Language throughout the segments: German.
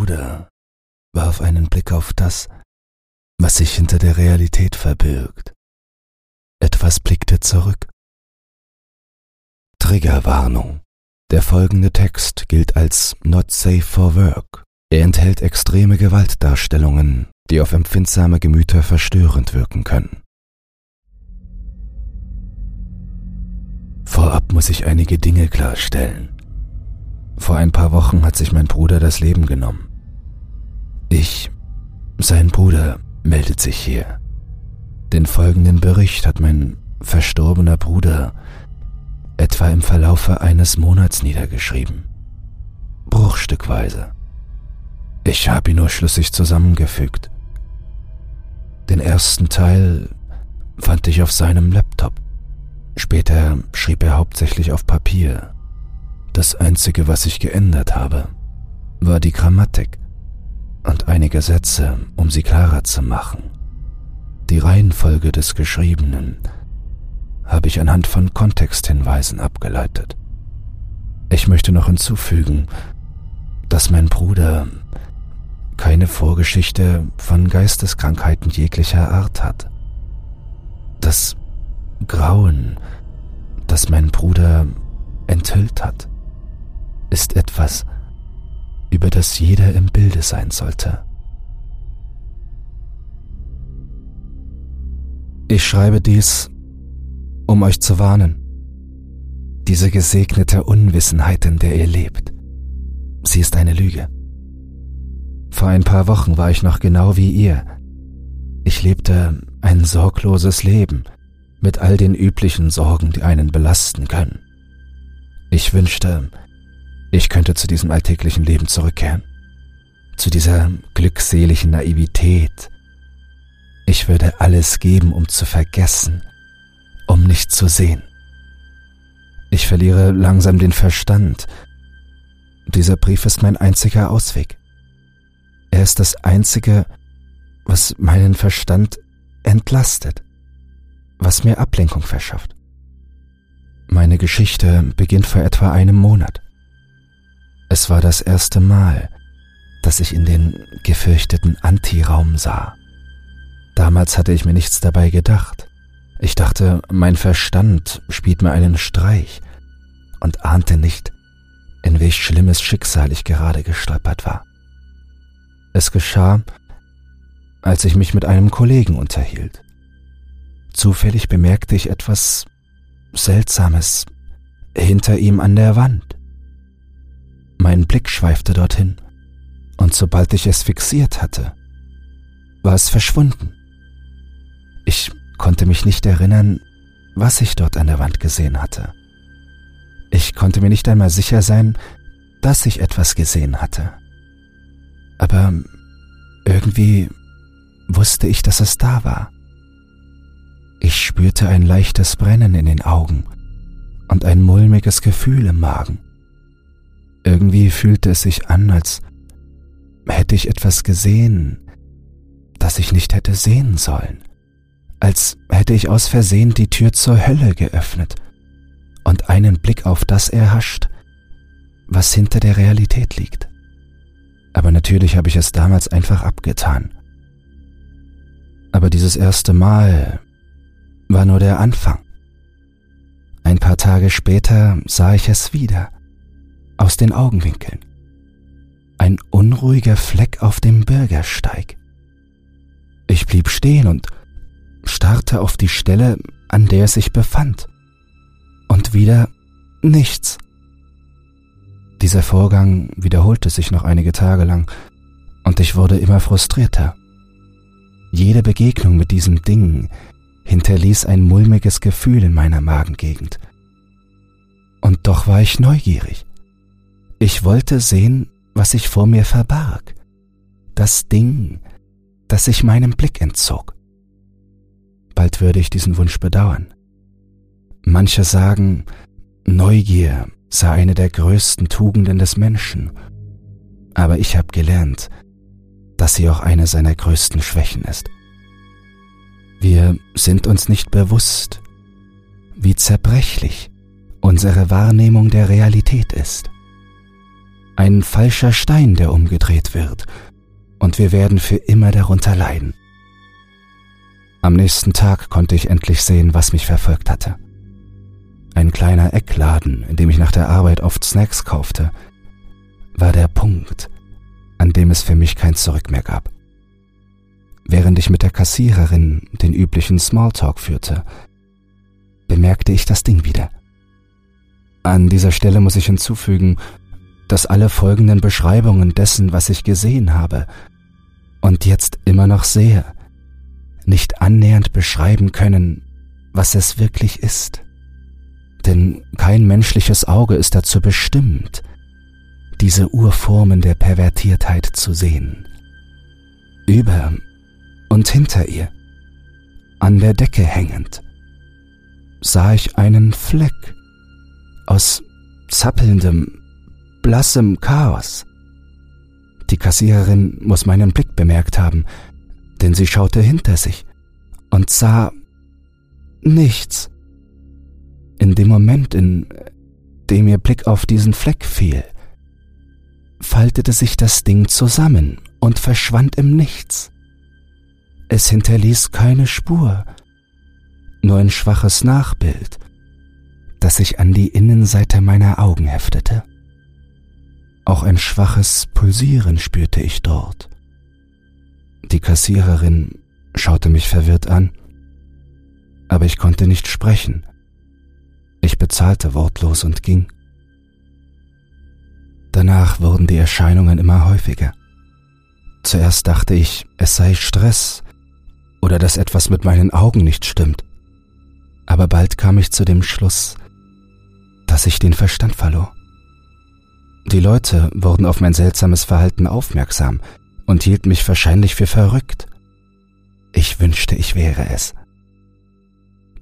Bruder warf einen Blick auf das, was sich hinter der Realität verbirgt. Etwas blickte zurück. Triggerwarnung. Der folgende Text gilt als Not Safe for Work. Er enthält extreme Gewaltdarstellungen, die auf empfindsame Gemüter verstörend wirken können. Vorab muss ich einige Dinge klarstellen. Vor ein paar Wochen hat sich mein Bruder das Leben genommen. Ich, sein Bruder, meldet sich hier. Den folgenden Bericht hat mein verstorbener Bruder etwa im Verlaufe eines Monats niedergeschrieben. Bruchstückweise. Ich habe ihn nur schlüssig zusammengefügt. Den ersten Teil fand ich auf seinem Laptop. Später schrieb er hauptsächlich auf Papier. Das Einzige, was ich geändert habe, war die Grammatik und einige Sätze, um sie klarer zu machen. Die Reihenfolge des Geschriebenen habe ich anhand von Kontexthinweisen abgeleitet. Ich möchte noch hinzufügen, dass mein Bruder keine Vorgeschichte von Geisteskrankheiten jeglicher Art hat. Das Grauen, das mein Bruder enthüllt hat, ist etwas, über das jeder im Bilde sein sollte. Ich schreibe dies, um euch zu warnen. Diese gesegnete Unwissenheit, in der ihr lebt, sie ist eine Lüge. Vor ein paar Wochen war ich noch genau wie ihr. Ich lebte ein sorgloses Leben mit all den üblichen Sorgen, die einen belasten können. Ich wünschte, ich könnte zu diesem alltäglichen Leben zurückkehren, zu dieser glückseligen Naivität. Ich würde alles geben, um zu vergessen, um nicht zu sehen. Ich verliere langsam den Verstand. Dieser Brief ist mein einziger Ausweg. Er ist das Einzige, was meinen Verstand entlastet, was mir Ablenkung verschafft. Meine Geschichte beginnt vor etwa einem Monat. Es war das erste Mal, dass ich in den gefürchteten Antiraum sah. Damals hatte ich mir nichts dabei gedacht. Ich dachte, mein Verstand spielt mir einen Streich und ahnte nicht, in welch schlimmes Schicksal ich gerade gestolpert war. Es geschah, als ich mich mit einem Kollegen unterhielt. Zufällig bemerkte ich etwas Seltsames hinter ihm an der Wand. Mein Blick schweifte dorthin, und sobald ich es fixiert hatte, war es verschwunden. Ich konnte mich nicht erinnern, was ich dort an der Wand gesehen hatte. Ich konnte mir nicht einmal sicher sein, dass ich etwas gesehen hatte. Aber irgendwie wusste ich, dass es da war. Ich spürte ein leichtes Brennen in den Augen und ein mulmiges Gefühl im Magen. Irgendwie fühlte es sich an, als hätte ich etwas gesehen, das ich nicht hätte sehen sollen, als hätte ich aus Versehen die Tür zur Hölle geöffnet und einen Blick auf das erhascht, was hinter der Realität liegt. Aber natürlich habe ich es damals einfach abgetan. Aber dieses erste Mal war nur der Anfang. Ein paar Tage später sah ich es wieder aus den Augenwinkeln. Ein unruhiger Fleck auf dem Bürgersteig. Ich blieb stehen und starrte auf die Stelle, an der es sich befand. Und wieder nichts. Dieser Vorgang wiederholte sich noch einige Tage lang, und ich wurde immer frustrierter. Jede Begegnung mit diesem Ding hinterließ ein mulmiges Gefühl in meiner Magengegend. Und doch war ich neugierig. Ich wollte sehen, was sich vor mir verbarg. Das Ding, das sich meinem Blick entzog. Bald würde ich diesen Wunsch bedauern. Manche sagen, Neugier sei eine der größten Tugenden des Menschen, aber ich habe gelernt, dass sie auch eine seiner größten Schwächen ist. Wir sind uns nicht bewusst, wie zerbrechlich unsere Wahrnehmung der Realität ist. Ein falscher Stein, der umgedreht wird, und wir werden für immer darunter leiden. Am nächsten Tag konnte ich endlich sehen, was mich verfolgt hatte. Ein kleiner Eckladen, in dem ich nach der Arbeit oft Snacks kaufte, war der Punkt, an dem es für mich kein Zurück mehr gab. Während ich mit der Kassiererin den üblichen Smalltalk führte, bemerkte ich das Ding wieder. An dieser Stelle muss ich hinzufügen, dass alle folgenden Beschreibungen dessen, was ich gesehen habe und jetzt immer noch sehe, nicht annähernd beschreiben können, was es wirklich ist. Denn kein menschliches Auge ist dazu bestimmt, diese Urformen der Pervertiertheit zu sehen. Über und hinter ihr, an der Decke hängend, sah ich einen Fleck aus zappelndem, blassem Chaos. Die Kassiererin muss meinen Blick bemerkt haben, denn sie schaute hinter sich und sah nichts. In dem Moment, in dem ihr Blick auf diesen Fleck fiel, faltete sich das Ding zusammen und verschwand im Nichts. Es hinterließ keine Spur, nur ein schwaches Nachbild, das sich an die Innenseite meiner Augen heftete. Auch ein schwaches Pulsieren spürte ich dort. Die Kassiererin schaute mich verwirrt an, aber ich konnte nicht sprechen. Ich bezahlte wortlos und ging. Danach wurden die Erscheinungen immer häufiger. Zuerst dachte ich, es sei Stress oder dass etwas mit meinen Augen nicht stimmt. Aber bald kam ich zu dem Schluss, dass ich den Verstand verlor. Die Leute wurden auf mein seltsames Verhalten aufmerksam und hielten mich wahrscheinlich für verrückt. Ich wünschte, ich wäre es.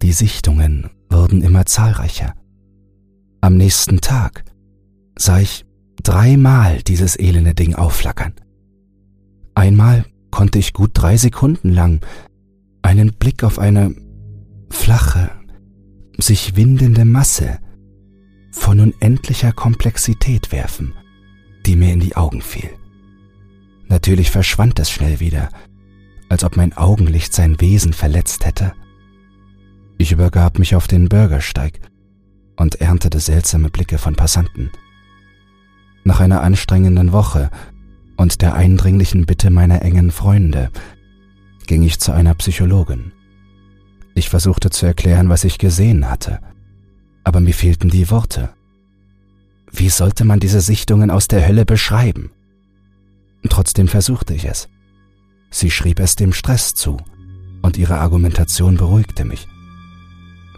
Die Sichtungen wurden immer zahlreicher. Am nächsten Tag sah ich dreimal dieses elende Ding aufflackern. Einmal konnte ich gut drei Sekunden lang einen Blick auf eine flache, sich windende Masse von unendlicher Komplexität werfen, die mir in die Augen fiel. Natürlich verschwand es schnell wieder, als ob mein Augenlicht sein Wesen verletzt hätte. Ich übergab mich auf den Bürgersteig und erntete seltsame Blicke von Passanten. Nach einer anstrengenden Woche und der eindringlichen Bitte meiner engen Freunde ging ich zu einer Psychologin. Ich versuchte zu erklären, was ich gesehen hatte, aber mir fehlten die Worte. Wie sollte man diese Sichtungen aus der Hölle beschreiben? Trotzdem versuchte ich es. Sie schrieb es dem Stress zu, und ihre Argumentation beruhigte mich.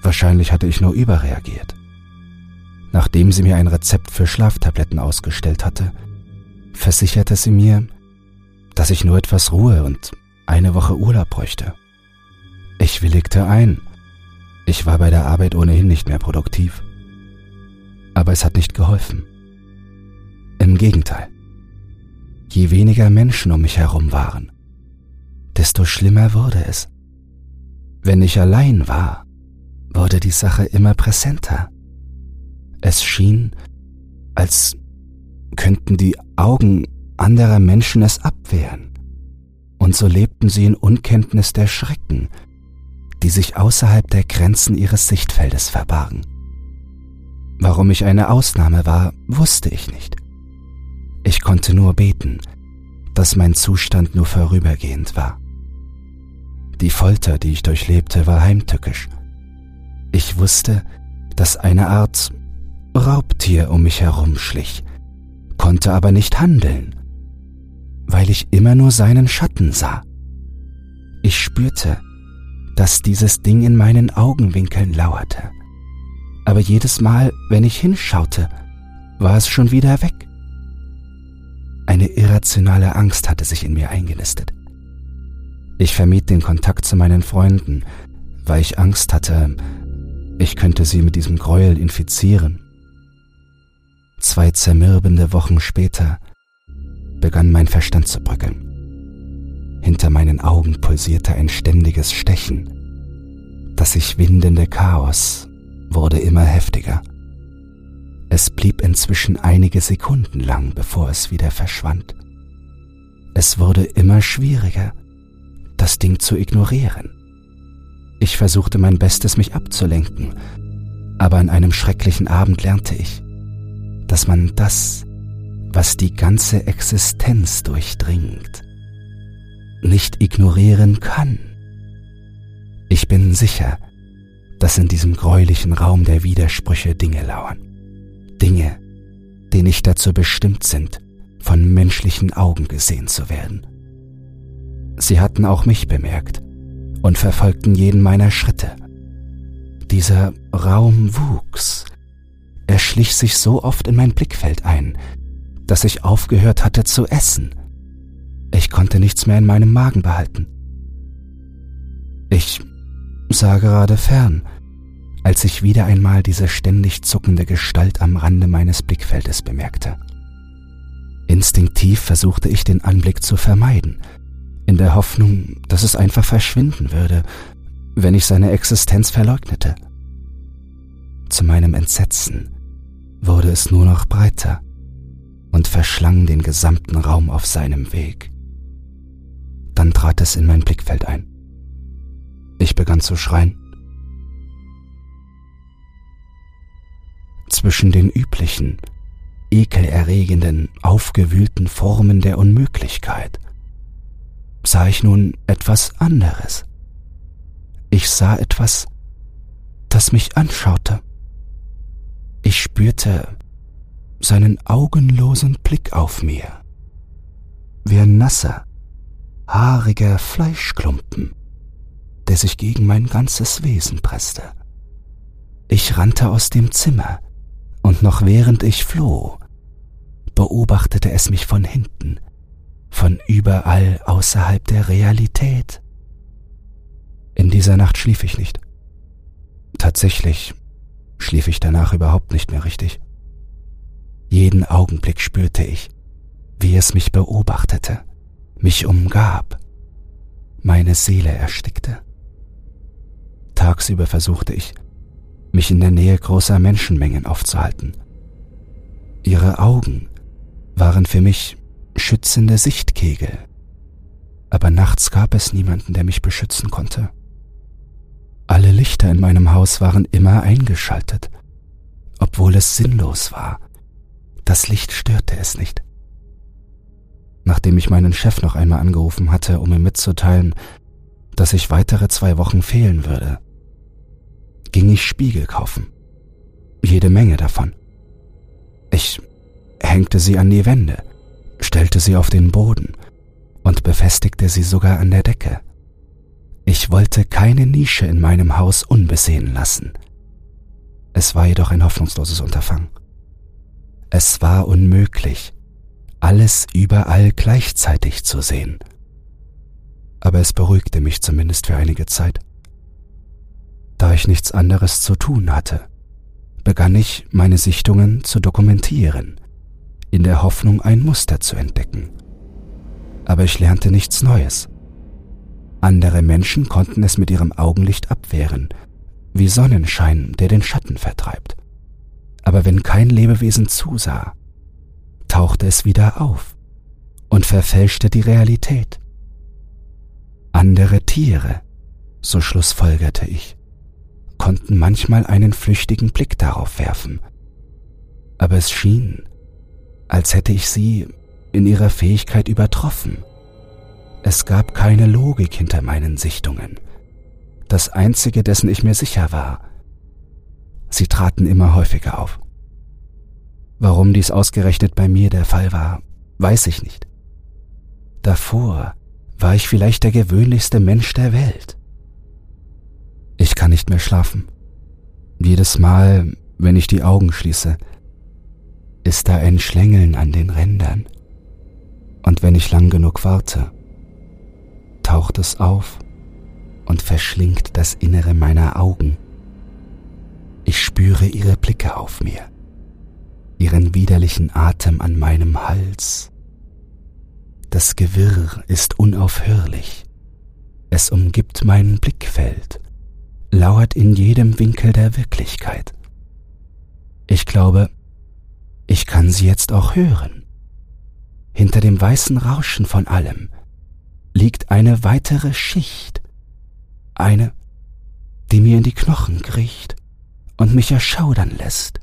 Wahrscheinlich hatte ich nur überreagiert. Nachdem sie mir ein Rezept für Schlaftabletten ausgestellt hatte, versicherte sie mir, dass ich nur etwas Ruhe und eine Woche Urlaub bräuchte. Ich willigte ein. Ich war bei der Arbeit ohnehin nicht mehr produktiv. Aber es hat nicht geholfen. Im Gegenteil. Je weniger Menschen um mich herum waren, desto schlimmer wurde es. Wenn ich allein war, wurde die Sache immer präsenter. Es schien, als könnten die Augen anderer Menschen es abwehren, und so lebten sie in Unkenntnis der Schrecken, die sich außerhalb der Grenzen ihres Sichtfeldes verbargen. Warum ich eine Ausnahme war, wusste ich nicht. Ich konnte nur beten, dass mein Zustand nur vorübergehend war. Die Folter, die ich durchlebte, war heimtückisch. Ich wusste, dass eine Art Raubtier um mich herumschlich, konnte aber nicht handeln, weil ich immer nur seinen Schatten sah. Ich spürte, dass dieses Ding in meinen Augenwinkeln lauerte. Aber jedes Mal, wenn ich hinschaute, war es schon wieder weg. Eine irrationale Angst hatte sich in mir eingenistet. Ich vermied den Kontakt zu meinen Freunden, weil ich Angst hatte, ich könnte sie mit diesem Gräuel infizieren. Zwei zermürbende Wochen später begann mein Verstand zu bröckeln. Hinter meinen Augen pulsierte ein ständiges Stechen. Das sich windende Chaos wurde immer heftiger. Es blieb inzwischen einige Sekunden lang, bevor es wieder verschwand. Es wurde immer schwieriger, das Ding zu ignorieren. Ich versuchte mein Bestes, mich abzulenken, aber an einem schrecklichen Abend lernte ich, dass man das, was die ganze Existenz durchdringt, nicht ignorieren kann. Ich bin sicher, dass in diesem gräulichen Raum der Widersprüche Dinge lauern. Dinge, die nicht dazu bestimmt sind, von menschlichen Augen gesehen zu werden. Sie hatten auch mich bemerkt und verfolgten jeden meiner Schritte. Dieser Raum wuchs. Er schlich sich so oft in mein Blickfeld ein, dass ich aufgehört hatte zu essen. Ich konnte nichts mehr in meinem Magen behalten. Ich sah gerade fern, als ich wieder einmal diese ständig zuckende Gestalt am Rande meines Blickfeldes bemerkte. Instinktiv versuchte ich den Anblick zu vermeiden, in der Hoffnung, dass es einfach verschwinden würde, wenn ich seine Existenz verleugnete. Zu meinem Entsetzen wurde es nur noch breiter und verschlang den gesamten Raum auf seinem Weg. Dann trat es in mein Blickfeld ein. Ich begann zu schreien. Zwischen den üblichen, ekelerregenden, aufgewühlten Formen der Unmöglichkeit sah ich nun etwas anderes. Ich sah etwas, das mich anschaute. Ich spürte seinen augenlosen Blick auf mir, wie ein nasser, haariger Fleischklumpen, der sich gegen mein ganzes Wesen presste. Ich rannte aus dem Zimmer, und noch während ich floh, beobachtete es mich von hinten, von überall außerhalb der Realität. In dieser Nacht schlief ich nicht. Tatsächlich schlief ich danach überhaupt nicht mehr richtig. Jeden Augenblick spürte ich, wie es mich beobachtete, mich umgab, meine Seele erstickte. Tagsüber versuchte ich, mich in der Nähe großer Menschenmengen aufzuhalten. Ihre Augen waren für mich schützende Sichtkegel, aber nachts gab es niemanden, der mich beschützen konnte. Alle Lichter in meinem Haus waren immer eingeschaltet, obwohl es sinnlos war. Das Licht störte es nicht. Nachdem ich meinen Chef noch einmal angerufen hatte, um ihm mitzuteilen, dass ich weitere zwei Wochen fehlen würde, ging ich Spiegel kaufen. Jede Menge davon. Ich hängte sie an die Wände, stellte sie auf den Boden und befestigte sie sogar an der Decke. Ich wollte keine Nische in meinem Haus unbesehen lassen. Es war jedoch ein hoffnungsloses Unterfangen. Es war unmöglich, alles überall gleichzeitig zu sehen. Aber es beruhigte mich zumindest für einige Zeit. Da ich nichts anderes zu tun hatte, begann ich meine Sichtungen zu dokumentieren, in der Hoffnung ein Muster zu entdecken. Aber ich lernte nichts Neues. Andere Menschen konnten es mit ihrem Augenlicht abwehren, wie Sonnenschein, der den Schatten vertreibt. Aber wenn kein Lebewesen zusah, tauchte es wieder auf und verfälschte die Realität. Andere Tiere, so schlussfolgerte ich, konnten manchmal einen flüchtigen Blick darauf werfen, aber es schien, als hätte ich sie in ihrer Fähigkeit übertroffen. Es gab keine Logik hinter meinen Sichtungen. Das Einzige, dessen ich mir sicher war, sie traten immer häufiger auf. Warum dies ausgerechnet bei mir der Fall war, weiß ich nicht. Davor war ich vielleicht der gewöhnlichste Mensch der Welt. Ich kann nicht mehr schlafen. Jedes Mal, wenn ich die Augen schließe, ist da ein Schlängeln an den Rändern. Und wenn ich lang genug warte, taucht es auf und verschlingt das Innere meiner Augen. Ich spüre ihre Blicke auf mir, ihren widerlichen Atem an meinem Hals. Das Gewirr ist unaufhörlich. Es umgibt mein Blickfeld, lauert in jedem Winkel der Wirklichkeit. Ich glaube, Ich kann sie jetzt auch hören. Hinter dem weißen Rauschen von allem liegt eine weitere Schicht, eine, die mir in die Knochen kriecht und mich erschaudern lässt.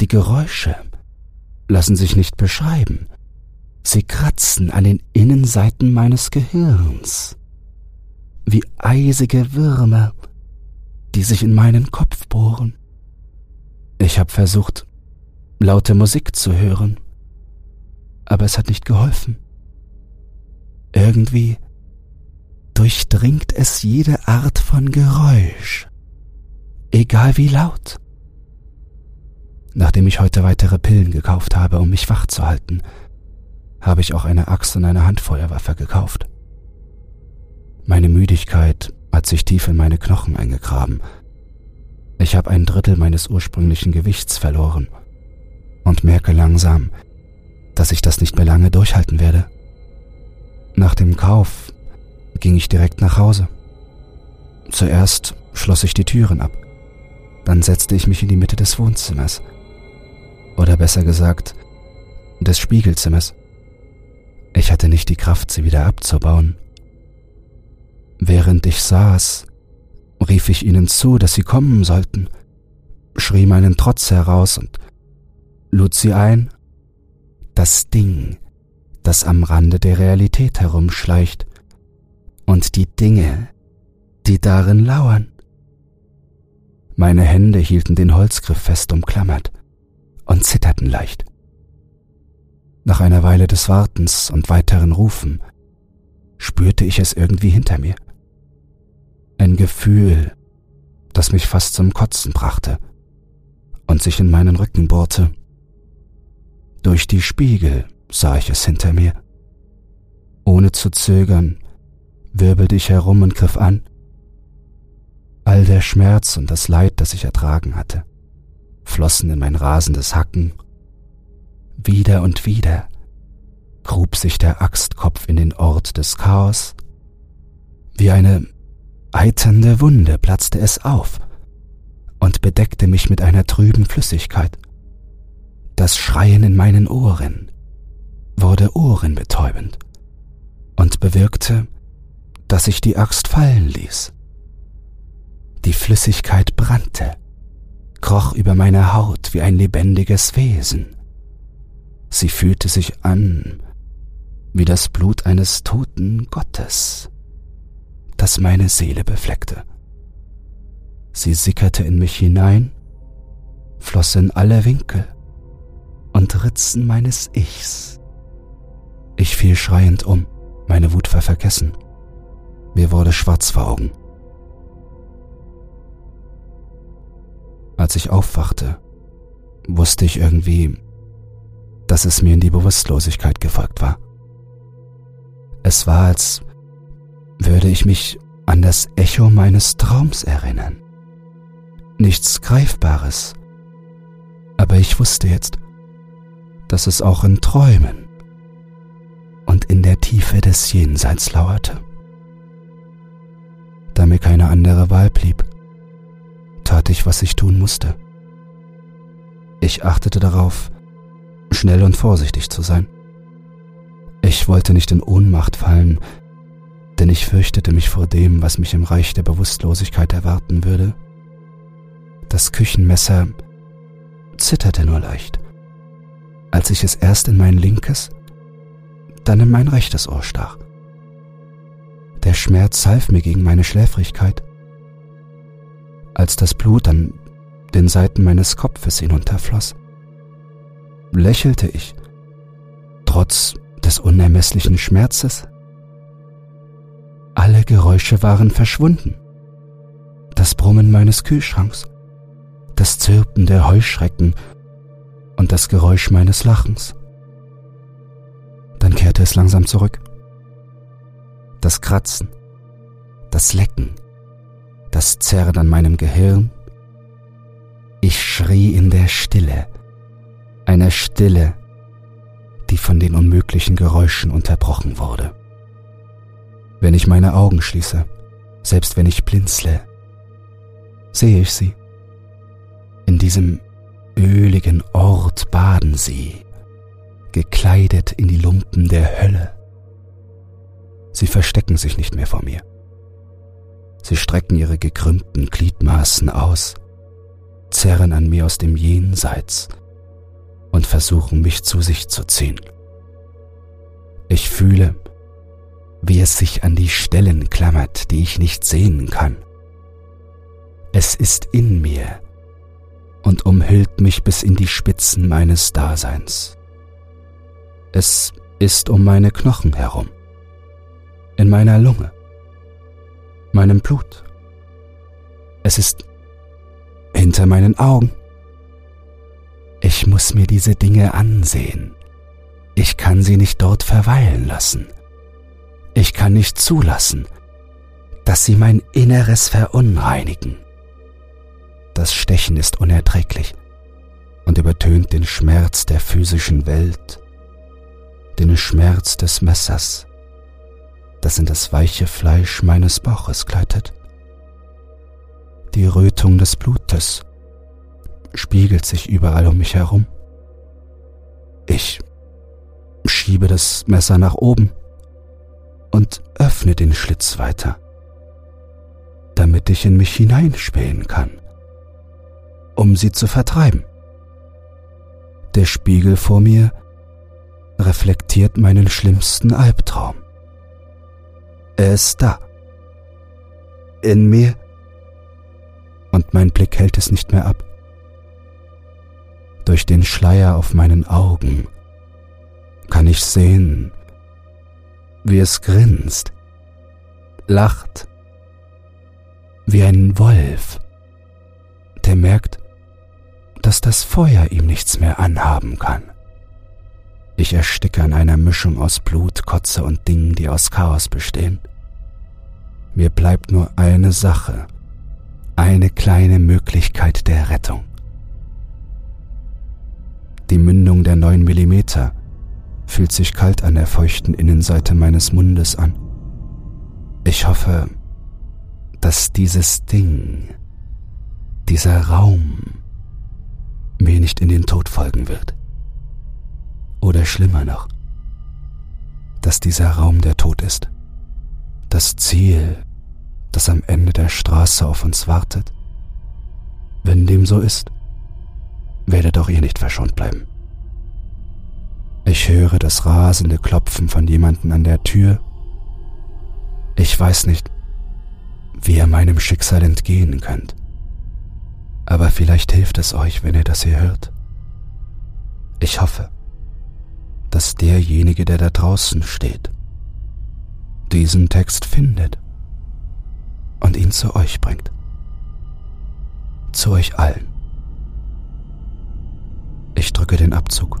Die Geräusche lassen sich nicht beschreiben, sie kratzen an den Innenseiten meines Gehirns, wie eisige Würmer, die sich in meinen Kopf bohren. Ich habe versucht, laute Musik zu hören, aber es hat nicht geholfen. Irgendwie durchdringt es jede Art von Geräusch, egal wie laut. Nachdem ich heute weitere Pillen gekauft habe, um mich wach zu halten, habe ich auch eine Axt und eine Handfeuerwaffe gekauft. Meine Müdigkeit hat sich tief in meine Knochen eingegraben. Ich habe ein Drittel meines ursprünglichen Gewichts verloren und merke langsam, dass ich das nicht mehr lange durchhalten werde. Nach dem Kauf ging ich direkt nach Hause. Zuerst schloss ich die Türen ab, dann setzte ich mich in die Mitte des Wohnzimmers, oder besser gesagt, des Spiegelzimmers. Ich hatte nicht die Kraft, sie wieder abzubauen. Während ich saß, rief ich ihnen zu, dass sie kommen sollten, schrie meinen Trotz heraus und lud sie ein, das Ding, das am Rande der Realität herumschleicht, und die Dinge, die darin lauern. Meine Hände hielten den Holzgriff fest umklammert und zitterten leicht. Nach einer Weile des Wartens und weiteren Rufen spürte ich es irgendwie hinter mir. Ein Gefühl, das mich fast zum Kotzen brachte und sich in meinen Rücken bohrte. Durch die Spiegel sah ich es hinter mir. Ohne zu zögern, wirbelte ich herum und griff an. All der Schmerz und das Leid, das ich ertragen hatte, flossen in mein rasendes Hacken. Wieder und wieder grub sich der Axtkopf in den Ort des Chaos. Wie eine eiternde Wunde platzte es auf und bedeckte mich mit einer trüben Flüssigkeit. Das Schreien in meinen Ohren wurde ohrenbetäubend und bewirkte, dass ich die Axt fallen ließ. Die Flüssigkeit brannte, kroch über meine Haut wie ein lebendiges Wesen. Sie fühlte sich an wie das Blut eines toten Gottes, das meine Seele befleckte. Sie sickerte in mich hinein, floss in alle Winkel und Ritzen meines Ichs. Ich fiel schreiend um, meine Wut war vergessen. Mir wurde schwarz vor Augen. Als ich aufwachte, wusste ich irgendwie, dass es mir in die Bewusstlosigkeit gefolgt war. Es war, als würde ich mich an das Echo meines Traums erinnern. Nichts Greifbares, aber ich wusste jetzt, dass es auch in Träumen und in der Tiefe des Jenseits lauerte. Da mir keine andere Wahl blieb, tat ich, was ich tun musste. Ich achtete darauf, schnell und vorsichtig zu sein. Ich wollte nicht in Ohnmacht fallen, denn ich fürchtete mich vor dem, was mich im Reich der Bewusstlosigkeit erwarten würde. Das Küchenmesser zitterte nur leicht als ich es erst in mein linkes, dann in mein rechtes Ohr stach. Der Schmerz half mir gegen meine Schläfrigkeit. Als das Blut an den Seiten meines Kopfes hinunterfloss, lächelte ich, trotz des unermesslichen Schmerzes. Alle Geräusche waren verschwunden. Das Brummen meines Kühlschranks, das Zirpen der Heuschrecken und das Geräusch meines Lachens. Dann kehrte es langsam zurück. Das Kratzen, das Lecken, das Zerren an meinem Gehirn. Ich schrie in der Stille, einer Stille, die von den unmöglichen Geräuschen unterbrochen wurde. Wenn ich meine Augen schließe, selbst wenn ich blinzle, sehe ich sie in diesem öligen Ort baden sie, gekleidet in die Lumpen der Hölle. Sie verstecken sich nicht mehr vor mir. Sie strecken ihre gekrümmten Gliedmaßen aus, zerren an mir aus dem Jenseits und versuchen mich zu sich zu ziehen. Ich fühle, wie es sich an die Stellen klammert, die ich nicht sehen kann. Es ist in mir und umhüllt mich bis in die Spitzen meines Daseins. Es ist um meine Knochen herum, in meiner Lunge, meinem Blut. Es ist hinter meinen Augen. Ich muss mir diese Dinge ansehen. Ich kann sie nicht dort verweilen lassen. Ich kann nicht zulassen, dass sie mein Inneres verunreinigen. Das Stechen ist unerträglich und übertönt den Schmerz der physischen Welt, den Schmerz des Messers, das in das weiche Fleisch meines Bauches gleitet. Die Rötung des Blutes spiegelt sich überall um mich herum. Ich schiebe das Messer nach oben und öffne den Schlitz weiter, damit ich in mich hineinspähen kann, um sie zu vertreiben. Der Spiegel vor mir reflektiert meinen schlimmsten Albtraum. Er ist da. In mir. Und mein Blick hält es nicht mehr ab. Durch den Schleier auf meinen Augen kann ich sehen, wie es grinst, lacht, wie ein Wolf, der merkt, dass das Feuer ihm nichts mehr anhaben kann. Ich ersticke an einer Mischung aus Blut, Kotze und Dingen, die aus Chaos bestehen. Mir bleibt nur eine Sache, eine kleine Möglichkeit der Rettung. Die Mündung der neun Millimeter fühlt sich kalt an der feuchten Innenseite meines Mundes an. Ich hoffe, dass dieses Ding, dieser Raum, mir nicht in den Tod folgen wird. Oder schlimmer noch, dass dieser Raum der Tod ist. Das Ziel, das am Ende der Straße auf uns wartet. Wenn dem so ist, werdet auch ihr nicht verschont bleiben. Ich höre das rasende Klopfen von jemanden an der Tür. Ich weiß nicht, wie ihr meinem Schicksal entgehen könnt. Aber vielleicht hilft es euch, wenn ihr das hier hört. Ich hoffe, dass derjenige, der da draußen steht, diesen Text findet und ihn zu euch bringt. Zu euch allen. Ich drücke den Abzug.